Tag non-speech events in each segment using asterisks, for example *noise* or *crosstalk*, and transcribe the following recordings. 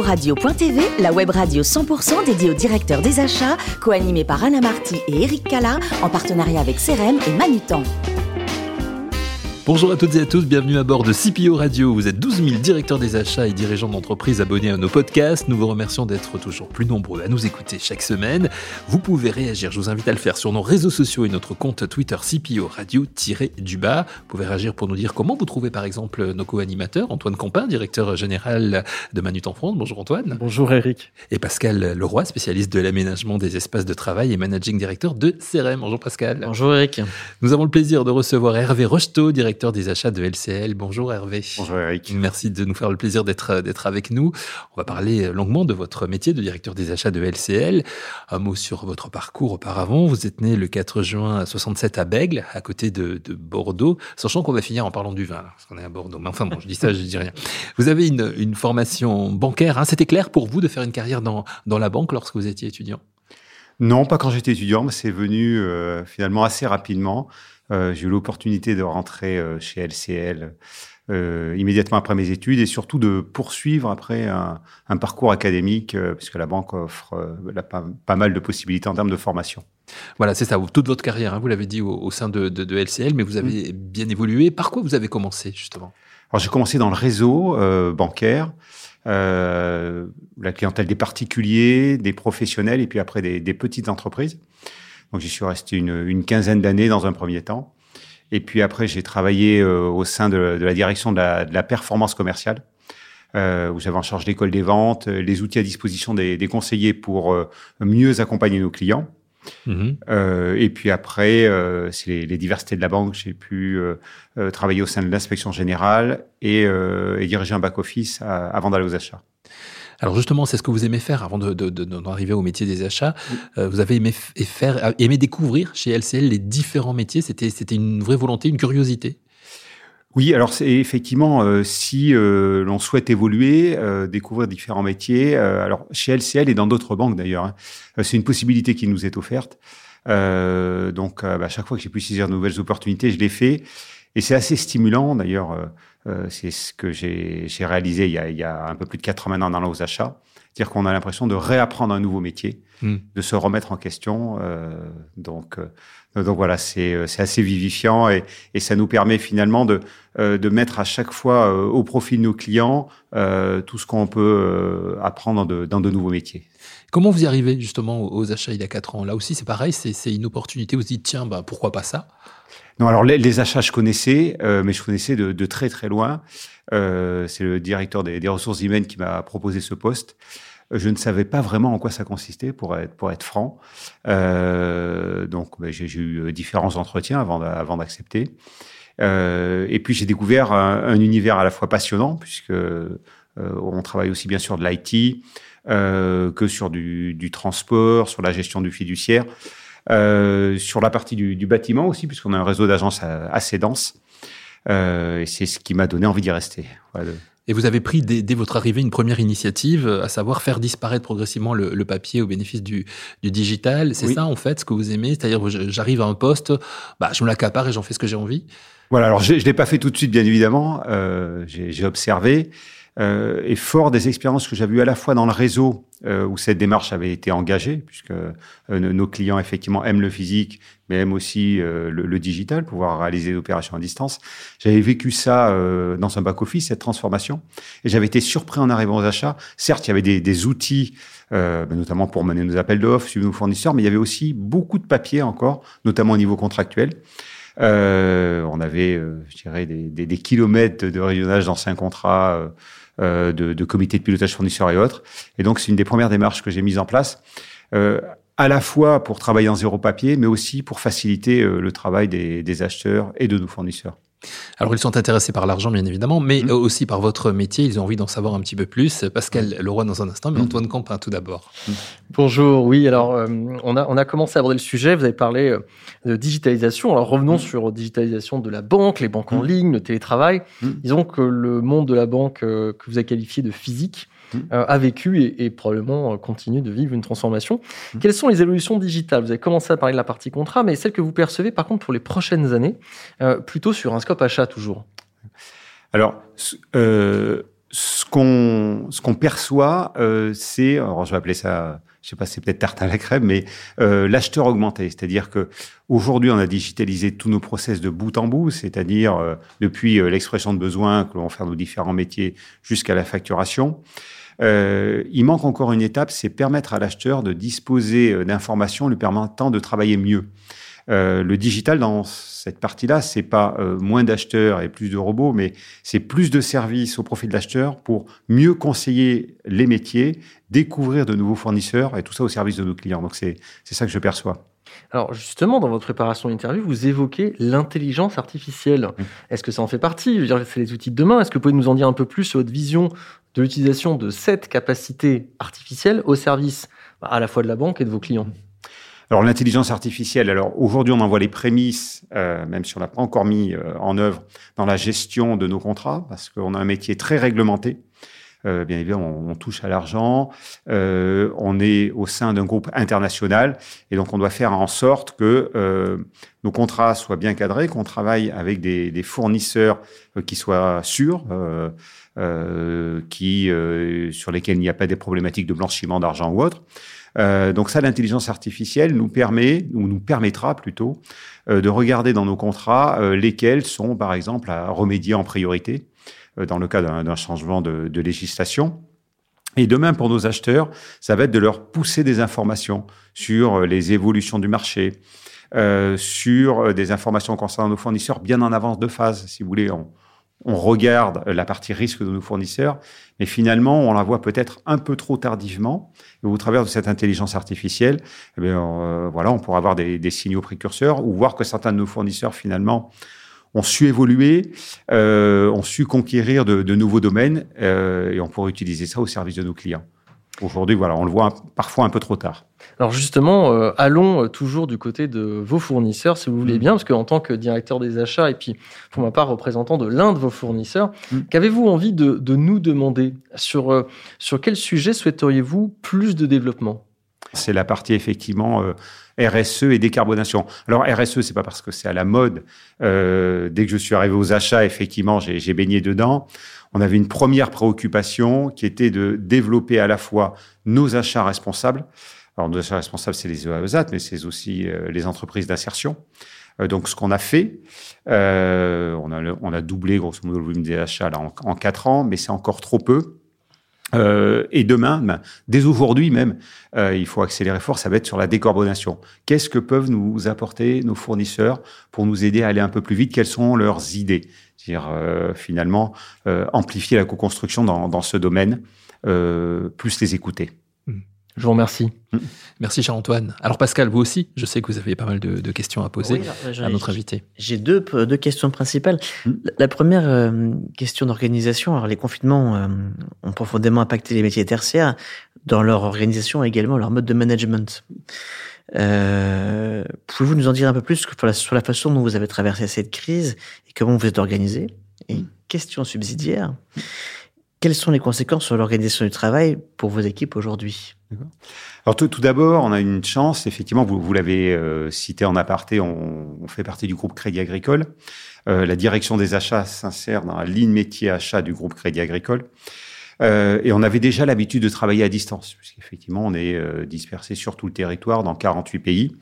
Radio.tv, la web radio 100% dédiée aux directeurs des achats, co-animée par Anna Marty et Eric Cala, en partenariat avec CRM et Manutan. Bonjour à toutes et à tous, bienvenue à bord de CPO Radio. Vous êtes 12 000 directeurs des achats et dirigeants d'entreprises abonnés à nos podcasts. Nous vous remercions d'être toujours plus nombreux à nous écouter chaque semaine. Vous pouvez réagir, je vous invite à le faire sur nos réseaux sociaux et notre compte Twitter CPO Radio-du-bas. Vous pouvez réagir pour nous dire comment vous trouvez par exemple nos co-animateurs. Antoine Campin, directeur général de Manutan France. Bonjour Antoine. Bonjour Eric. Et Pascal Leroy, spécialiste de l'aménagement des espaces de travail et managing directeur de CRM. Bonjour Pascal. Bonjour Eric. Nous avons le plaisir de recevoir Hervé Rocheteau, directeur directeur des achats de LCL. Bonjour Hervé. Bonjour Eric. Merci de nous faire le plaisir d'être d'être avec nous. On va parler longuement de votre métier de directeur des achats de LCL. Un mot sur votre parcours auparavant. Vous êtes né le 4 juin 67 à Bègle, à côté de, de Bordeaux. Sachant qu'on va finir en parlant du vin, parce qu'on est à Bordeaux. Mais enfin bon, je dis ça, je dis rien. Vous avez une, une formation bancaire. Hein. C'était clair pour vous de faire une carrière dans, dans la banque lorsque vous étiez étudiant? Non, pas quand j'étais étudiant, mais c'est venu euh, finalement assez rapidement. Euh, j'ai eu l'opportunité de rentrer euh, chez LCL euh, immédiatement après mes études et surtout de poursuivre après un, un parcours académique, puisque la banque offre pas, pas, mal de possibilités en termes de formation. Voilà, c'est ça, toute votre carrière, hein, vous l'avez dit au, au sein de, de, de, LCL, mais vous avez mmh. bien évolué. Par quoi vous avez commencé justement? Alors j'ai commencé dans le réseau bancaire. La clientèle des particuliers, des professionnels et puis après des, des petites entreprises. Donc j'y suis resté une, une quinzaine d'années dans un premier temps. Et puis après, j'ai travaillé euh, au sein de, de, la direction de la, de la performance commerciale, euh, où j'avais en charge l'école des ventes, les outils à disposition des, des conseillers pour euh, mieux accompagner nos clients. Mmh. Euh, et puis après, euh, c'est les, les, diversités de la banque. J'ai pu euh, travailler au sein de l'inspection générale et, et, diriger un back-office avant d'aller aux achats. Alors justement, c'est ce que vous aimez faire avant d'arriver de, de, de, au métier des achats. Euh, vous avez aimé faire, aimé découvrir chez LCL les différents métiers. C'était c'était une vraie volonté, une curiosité. Oui, alors c'est effectivement euh, si euh, l'on souhaite évoluer, euh, découvrir différents métiers. Euh, alors chez LCL et dans d'autres banques d'ailleurs, hein, c'est une possibilité qui nous est offerte. donc bah, à chaque fois que j'ai pu saisir de nouvelles opportunités, je l'ai fait. Et c'est assez stimulant d'ailleurs. Euh, c'est ce que j'ai réalisé il y, a, il y, a, un peu plus de quatre ans maintenant dans nos achats. C'est-à-dire qu'on a l'impression de réapprendre un nouveau métier, mmh. de se remettre en question. Euh, donc, euh, donc voilà, c'est assez vivifiant et, et, ça nous permet finalement de, euh, de mettre à chaque fois euh, au profit de nos clients tout ce qu'on peut apprendre de, dans de nouveaux métiers. Comment vous y arrivez justement aux achats il y a quatre ans? Là aussi, c'est pareil, c'est une opportunité. Vous dites tiens, bah, pourquoi pas ça? Non, alors les, achats, je connaissais, euh, mais je connaissais de, de, très très loin. Euh, c'est le directeur des, ressources humaines qui m'a proposé ce poste. Je ne savais pas vraiment en quoi ça consistait, pour être, pour être franc. Euh, donc, ben, j'ai eu différents entretiens avant, d'accepter. Euh, et puis, j'ai découvert un, un, univers à la fois passionnant, puisque euh, on travaille aussi bien sur de l'IT que sur du, du, transport, sur la gestion du fiduciaire. Euh, sur la partie du, du bâtiment aussi, puisqu'on a un réseau d'agences euh, assez dense. Euh, et c'est ce qui m'a donné envie d'y rester. Voilà. Et vous avez pris dès, dès, votre arrivée une première initiative, à savoir faire disparaître progressivement le, le papier au bénéfice du, du digital. C'est oui. ça en fait ce que vous aimez, c'est-à-dire j'arrive à un poste, bah, je me l'accapare et j'en fais ce que j'ai envie? Voilà, alors je ne l'ai pas fait tout de suite bien évidemment, euh, j'ai observé. Euh, et fort des expériences que j'avais eues à la fois dans le réseau euh, où cette démarche avait été engagée, puisque euh, nos clients effectivement aiment le physique, mais aiment aussi euh, le, le, digital, pouvoir réaliser des opérations à distance. J'avais vécu ça euh, dans un back-office, cette transformation, et j'avais été surpris en arrivant aux achats. Certes, il y avait des, des outils, euh, notamment pour mener nos appels d'offres, suivre nos fournisseurs, mais il y avait aussi beaucoup de papier encore, notamment au niveau contractuel. On avait, je dirais, des, des, des, kilomètres de régionage d'anciens contrats, euh, euh, de, de comités de pilotage fournisseurs et autres. Et donc, c'est une des premières démarches que j'ai mises en place, euh, à la fois pour travailler en zéro papier, mais aussi pour faciliter euh, le travail des, des acheteurs et de nos fournisseurs. Alors, ils sont intéressés par l'argent, bien évidemment, mais mmh. aussi par votre métier. Ils ont envie d'en savoir un petit peu plus. Pascal Leroy dans un instant, mais mmh. Antoine Campin tout d'abord. Mmh. Bonjour. Oui, alors, euh, on, a, on a commencé à aborder le sujet. Vous avez parlé euh, de digitalisation. Alors, revenons sur digitalisation de la banque, les banques en ligne, le télétravail. Disons que le monde de la banque euh, que vous avez qualifié de physique euh, a vécu et, et, probablement continue de vivre une transformation. Mmh. Quelles sont les évolutions digitales? Vous avez commencé à parler de la partie contrat, mais celles que vous percevez par contre pour les prochaines années, euh, plutôt sur un scope achat toujours? Alors, euh, ce qu'on ce qu'on perçoit, euh, c'est, alors je vais appeler ça, je sais pas, c'est peut-être tarte à la crème, mais euh, l'acheteur augmenté, c'est-à-dire que aujourd'hui on a digitalisé tous nos process de bout en bout, c'est-à-dire euh, depuis euh, l'expression de besoin que l'on fait nos différents métiers jusqu'à la facturation. Euh, il manque encore une étape, c'est permettre à l'acheteur de disposer d'informations lui permettant de travailler mieux. Euh, le digital dans cette partie-là, c'est pas euh, moins d'acheteurs et plus de robots, mais c'est plus de services au profit de l'acheteur pour mieux conseiller les métiers, découvrir de nouveaux fournisseurs et tout ça au service de nos clients. Donc c'est ça que je perçois. Alors justement, dans votre préparation d'interview, vous évoquez l'intelligence artificielle. Est-ce que ça en fait partie? C'est les outils de demain. Est-ce que vous pouvez nous en dire un peu plus sur votre vision de l'utilisation de cette capacité artificielle au service bah, à la fois de la banque et de vos clients alors l'intelligence artificielle, alors aujourd'hui on en voit les prémices, euh, même si on l'a pas encore mis euh, en œuvre dans la gestion de nos contrats, parce qu'on a un métier très réglementé. Euh, bien évidemment, on, touche à l'argent, euh, on est au sein d'un groupe international, et donc on doit faire en sorte que euh, nos contrats soient bien cadrés, qu'on travaille avec des, des fournisseurs qui soient sûrs, qui sur lesquels il n'y a pas des problématiques de blanchiment d'argent ou autre. Euh, donc ça, l'intelligence artificielle nous permet, ou nous permettra plutôt, euh, de regarder dans nos contrats euh, lesquels sont, par exemple, à remédier en priorité dans le cas d'un changement de, de, législation. Et demain, pour nos acheteurs, ça va être de leur pousser des informations sur les évolutions du marché, euh, sur des informations concernant nos fournisseurs bien en avance de phase. Si vous voulez, on, on regarde la partie risque de nos fournisseurs, mais finalement, on la voit peut-être un peu trop tardivement. Et au travers de cette intelligence artificielle, eh euh, voilà, on pourra avoir des, signaux précurseurs ou voir que certains de nos fournisseurs, finalement, ont su évoluer, euh, ont su conquérir de, nouveaux domaines, euh, et on pourrait utiliser ça au service de nos clients. Aujourd'hui, voilà, on le voit parfois un peu trop tard. Alors justement, euh, allons euh, toujours du côté de vos fournisseurs, si vous voulez mm. bien, parce qu'en tant que directeur des achats et puis pour ma part représentant de l'un de vos fournisseurs, mm. qu'avez-vous envie de, nous demander? Sur, euh, sur quel sujet souhaiteriez-vous plus de développement? C'est la partie effectivement RSE et décarbonation. Alors RSE, c'est pas parce que c'est à la mode. dès que je suis arrivé aux achats, effectivement, j'ai baigné dedans on avait une première préoccupation qui était de développer à la fois nos achats responsables. Alors, nos achats responsables, c'est les EAESAT, mais c'est aussi euh, les entreprises d'insertion. Euh, donc, ce qu'on a fait, euh, on, a, on a doublé grosso modo le volume des achats là, en, quatre ans, mais c'est encore trop peu. Euh, et demain, ben, dès aujourd'hui même, euh, il faut accélérer fort, ça va être sur la décarbonation. Qu'est-ce que peuvent nous apporter nos fournisseurs pour nous aider à aller un peu plus vite? Quelles sont leurs idées? C'est-à-dire, euh, finalement, amplifier la co-construction dans, dans, ce domaine, plus les écouter. Je vous remercie. Mm. Merci Charles-Antoine. Alors Pascal, vous aussi, je sais que vous avez pas mal de, questions à poser à notre invité. J'ai deux, deux questions principales. Mm. La, première euh, question d'organisation, alors les confinements euh, ont profondément impacté les métiers tertiaires dans leur organisation et également leur mode de management. Euh, Pouvez-vous nous en dire un peu plus sur la, sur la façon dont vous avez traversé cette crise et comment vous êtes organisé? Et mm. question subsidiaire, quelles sont les conséquences sur l'organisation du travail pour vos équipes aujourd'hui? Alors tout, d'abord, on a une chance, effectivement, vous, l'avez euh, cité en aparté, on, fait partie du groupe Crédit Agricole. Euh, la direction des achats s'insère dans la ligne métier achat du groupe Crédit Agricole. Euh, et on avait déjà l'habitude de travailler à distance, puisqu'effectivement, on est dispersé sur tout le territoire dans 48 pays.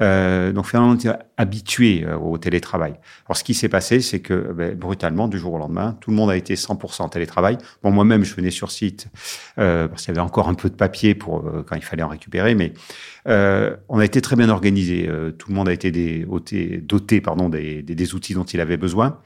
Euh, donc finalement, on était habitué euh, au télétravail. Alors ce qui s'est passé, c'est que ben, brutalement, du jour au lendemain, tout le monde a été 100% en télétravail. Bon, moi-même, je venais sur site euh, parce qu'il y avait encore un peu de papier pour euh, quand il fallait en récupérer, mais euh, on a été très bien organisé. tout le monde a été des, doté, pardon, des, des, des, outils dont il avait besoin.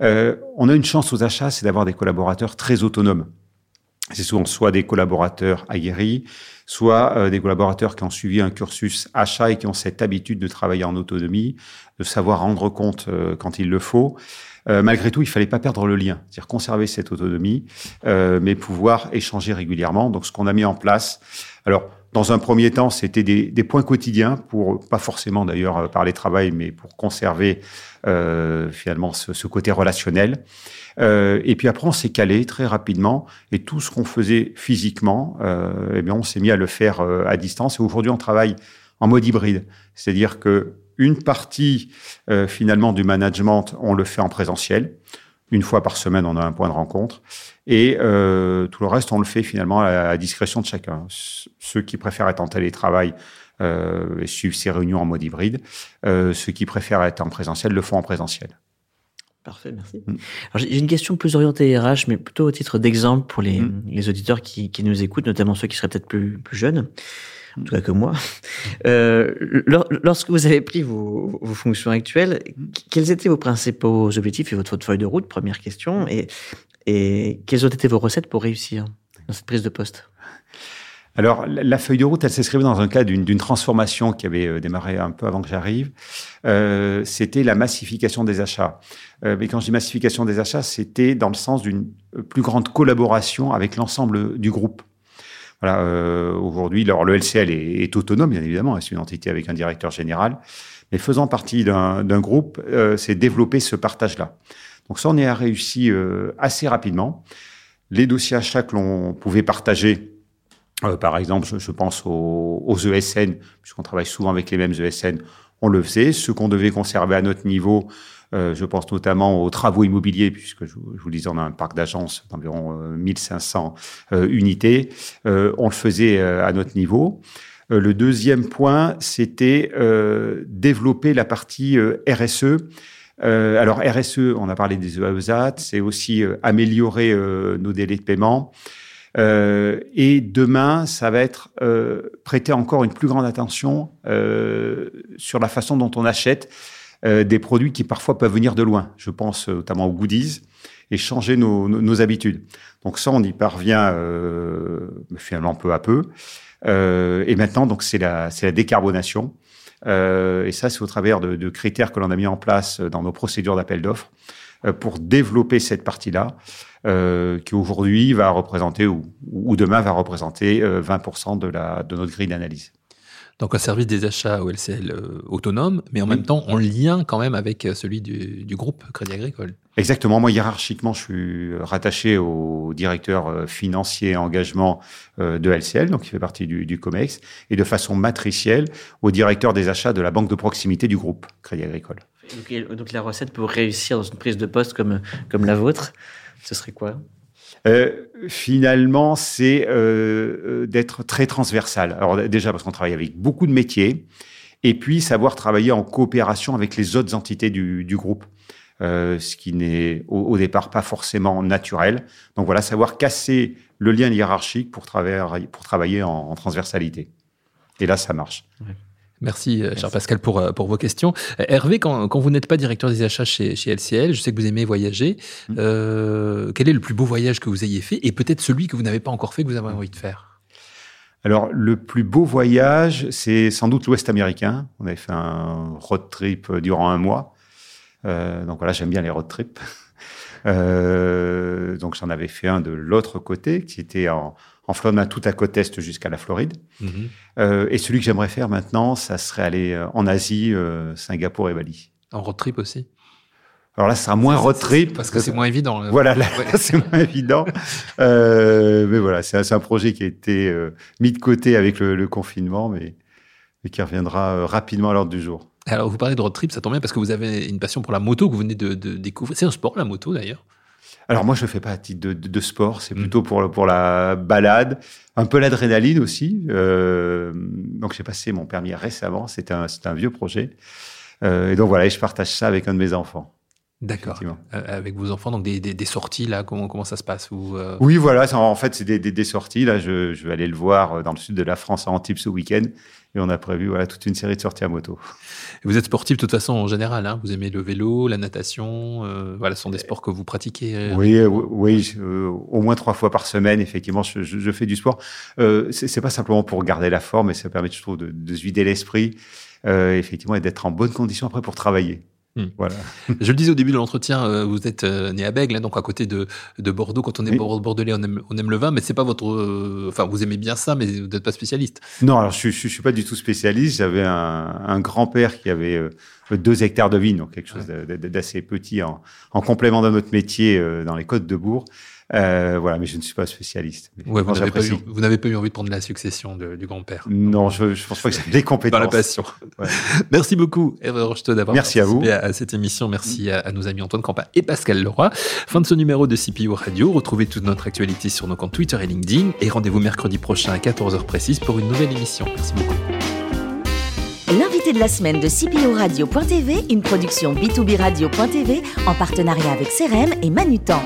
on a une chance aux achats, c'est d'avoir des collaborateurs très autonomes. C'est souvent soit des collaborateurs aguerris, soit euh, des collaborateurs qui ont suivi un cursus achat et qui ont cette habitude de travailler en autonomie, de savoir rendre compte euh, quand il le faut. Euh, malgré tout, il fallait pas perdre le lien, c'est-à-dire conserver cette autonomie, mais pouvoir échanger régulièrement. Donc, ce qu'on a mis en place, alors dans un premier temps, c'était des, des, points quotidiens pour pas forcément d'ailleurs parler travail, mais pour conserver finalement ce, ce, côté relationnel. Euh, et puis après, on s'est calé très rapidement et tout ce qu'on faisait physiquement, euh, eh bien, on s'est mis à le faire euh, à distance. Et aujourd'hui, on travaille en mode hybride, c'est-à-dire que une partie finalement du management, on le fait en présentiel. Une fois par semaine, on a un point de rencontre. Et euh, tout le reste, on le fait finalement à la discrétion de chacun. Ceux qui préfèrent être en télétravail euh, et suivent ces réunions en mode hybride. Euh, ceux qui préfèrent être en présentiel le font en présentiel. Parfait, merci. Mm. J'ai une question plus orientée RH, mais plutôt au titre d'exemple pour les, mm. les auditeurs qui, qui, nous écoutent, notamment ceux qui seraient peut-être plus, plus jeunes en tout cas que moi. Euh, lorsque vous avez pris vos, vos, fonctions actuelles, quels étaient vos principaux objectifs et votre, feuille de route? Première question. Et, et quelles ont été vos recettes pour réussir dans cette prise de poste? Alors, la feuille de route, elle s'inscrivait dans un cadre d'une transformation qui avait euh, démarré un peu avant que j'arrive. Euh, c'était la massification des achats. Euh, mais quand je dis massification des achats, c'était dans le sens d'une plus grande collaboration avec l'ensemble du groupe. Voilà, euh, aujourd'hui, le LCL est, autonome, bien évidemment, c'est une entité avec un directeur général, mais faisant partie d'un groupe, c'est développer ce partage-là. Donc ça, on est réussi euh, assez rapidement. Les dossiers achats que l'on pouvait partager, euh, par exemple, je, je pense aux, aux ESN, puisqu'on travaille souvent avec les mêmes ESN, on le faisait. Ce qu'on devait conserver à notre niveau, euh, je pense notamment aux travaux immobiliers, puisque je, je vous le disais, on a un parc d'agences d'environ 1500 euh, euh, unités. on le faisait à notre niveau. le deuxième point, c'était développer la partie RSE. Alors RSE, on a parlé des EAESAT, c'est aussi améliorer nos délais de paiement. Euh, et demain, ça va être euh, prêter encore une plus grande attention euh, sur la façon dont on achète euh, des produits qui parfois peuvent venir de loin. Je pense notamment aux goodies et changer nos, nos, nos habitudes. Donc ça, on y parvient euh, finalement peu à peu. Euh, et maintenant, donc c'est la, c'est la décarbonation. Et ça, c'est au travers de, critères que l'on a mis en place dans nos procédures d'appel d'offres pour développer cette partie-là euh, qui aujourd'hui va représenter ou, ou, demain va représenter 20% euh, de, la, de notre grille d'analyse. Donc un service des achats OLCL euh, autonome, mais en même temps en lien quand même avec euh, celui du, du, groupe Crédit Agricole. Exactement. Moi, hiérarchiquement, je suis rattaché au directeur euh, financier engagement de LCL, donc qui fait partie du, du, COMEX, et de façon matricielle au directeur des achats de la banque de proximité du groupe Crédit Agricole. Donc, donc la recette pour réussir dans une prise de poste comme, comme la vôtre, ce serait quoi? Euh, finalement, c'est euh, euh, d'être très transversal. Alors déjà parce qu'on travaille avec beaucoup de métiers, et puis savoir travailler en coopération avec les autres entités du, groupe, ce qui n'est au, départ pas forcément naturel. Donc voilà, savoir casser le lien hiérarchique pour, travailler en, transversalité. Et là, ça marche. Merci, Merci, cher Pascal, pour, euh, pour vos questions. Euh, Hervé, quand, quand vous n'êtes pas directeur des achats chez, chez LCL, je sais que vous aimez voyager. Mmh. Euh, quel est le plus beau voyage que vous ayez fait et peut-être celui que vous n'avez pas encore fait, que vous avez envie de faire? Alors, le plus beau voyage, c'est sans doute l'Ouest américain. On avait fait un road trip durant un mois. Euh, donc voilà, j'aime bien les road trips. *laughs* Euh, donc j'en avais fait un de l'autre côté, qui était en, en Floride, tout à côte est jusqu'à la Floride. Mm -hmm. euh, et celui que j'aimerais faire maintenant, ça serait aller euh, en Asie, euh, Singapour et Bali. En road trip aussi? Alors là, ça sera moins road trip. Parce que c'est moins évident. Là. Voilà, là, ouais. *laughs* c'est moins évident. Euh, mais voilà, c'est un, un, projet qui a été mis de côté avec le, le confinement, mais, mais, qui reviendra rapidement à l'ordre du jour. Alors, vous parlez de road trip, ça tombe bien parce que vous avez une passion pour la moto que vous venez de, de découvrir. C'est un sport, la moto, d'ailleurs? Alors moi, je le fais pas à titre de, de, de sport, c'est plutôt pour, pour la balade, un peu l'adrénaline aussi. Euh, donc j'ai passé mon permis récemment, c'est un, un vieux projet. Euh, et donc voilà, et je partage ça avec un de mes enfants. D'accord. Euh, avec vos enfants, donc des, des, des, sorties là, comment comment ça se passe euh... Oui, voilà. En fait, c'est des, des, sorties. Là, je, je, vais aller le voir dans le sud de la France à Antibes ce week-end, et on a prévu voilà toute une série de sorties à moto. Vous êtes sportif de toute façon en général. Hein vous aimez le vélo, la natation. Euh, voilà, ce sont des sports que vous pratiquez. Euh, oui, oui, euh, au moins trois fois par semaine. Effectivement, je, je, je fais du sport. Euh, c'est pas simplement pour garder la forme, mais ça permet, je trouve, de, de se vider l'esprit. effectivement, et d'être en bonne condition après pour travailler. Mmh. Voilà. *laughs* Je le disais au début de l'entretien, euh, vous êtes euh, né à Bègle, hein, donc à côté de, de, Bordeaux. Quand on est oui. bordelais, on aime, on aime, le vin, mais c'est pas votre. Euh, enfin, vous aimez bien ça, mais vous n'êtes pas spécialiste. Non, alors je, je, je, suis pas du tout spécialiste. J'avais un, un grand-père qui avait euh, deux hectares de vignes, donc quelque chose ouais. d'assez petit en, en, complément de notre métier dans les côtes de Bourg. Euh, voilà, mais je ne suis pas spécialiste. Ouais, vous n'avez pas, pas, eu envie de prendre la succession de, du grand-père. Non, je ne pense pas que j'ai *laughs* des compétences. Pas la passion. Ouais. *laughs* Merci beaucoup, Eve Rocheteau, d'avoir participé à, vous. À, cette émission. Merci à, nos amis Antoine Campa et Pascal Leroy. Fin de ce numéro de CPO Radio. Retrouvez toute notre actualité sur nos comptes Twitter et LinkedIn. Et rendez-vous mercredi prochain à 14h précise pour une nouvelle émission. Merci beaucoup. L'invité de la semaine de CPO Radio.tv, une production B2B Radio.tv en partenariat avec CRM et Manutan.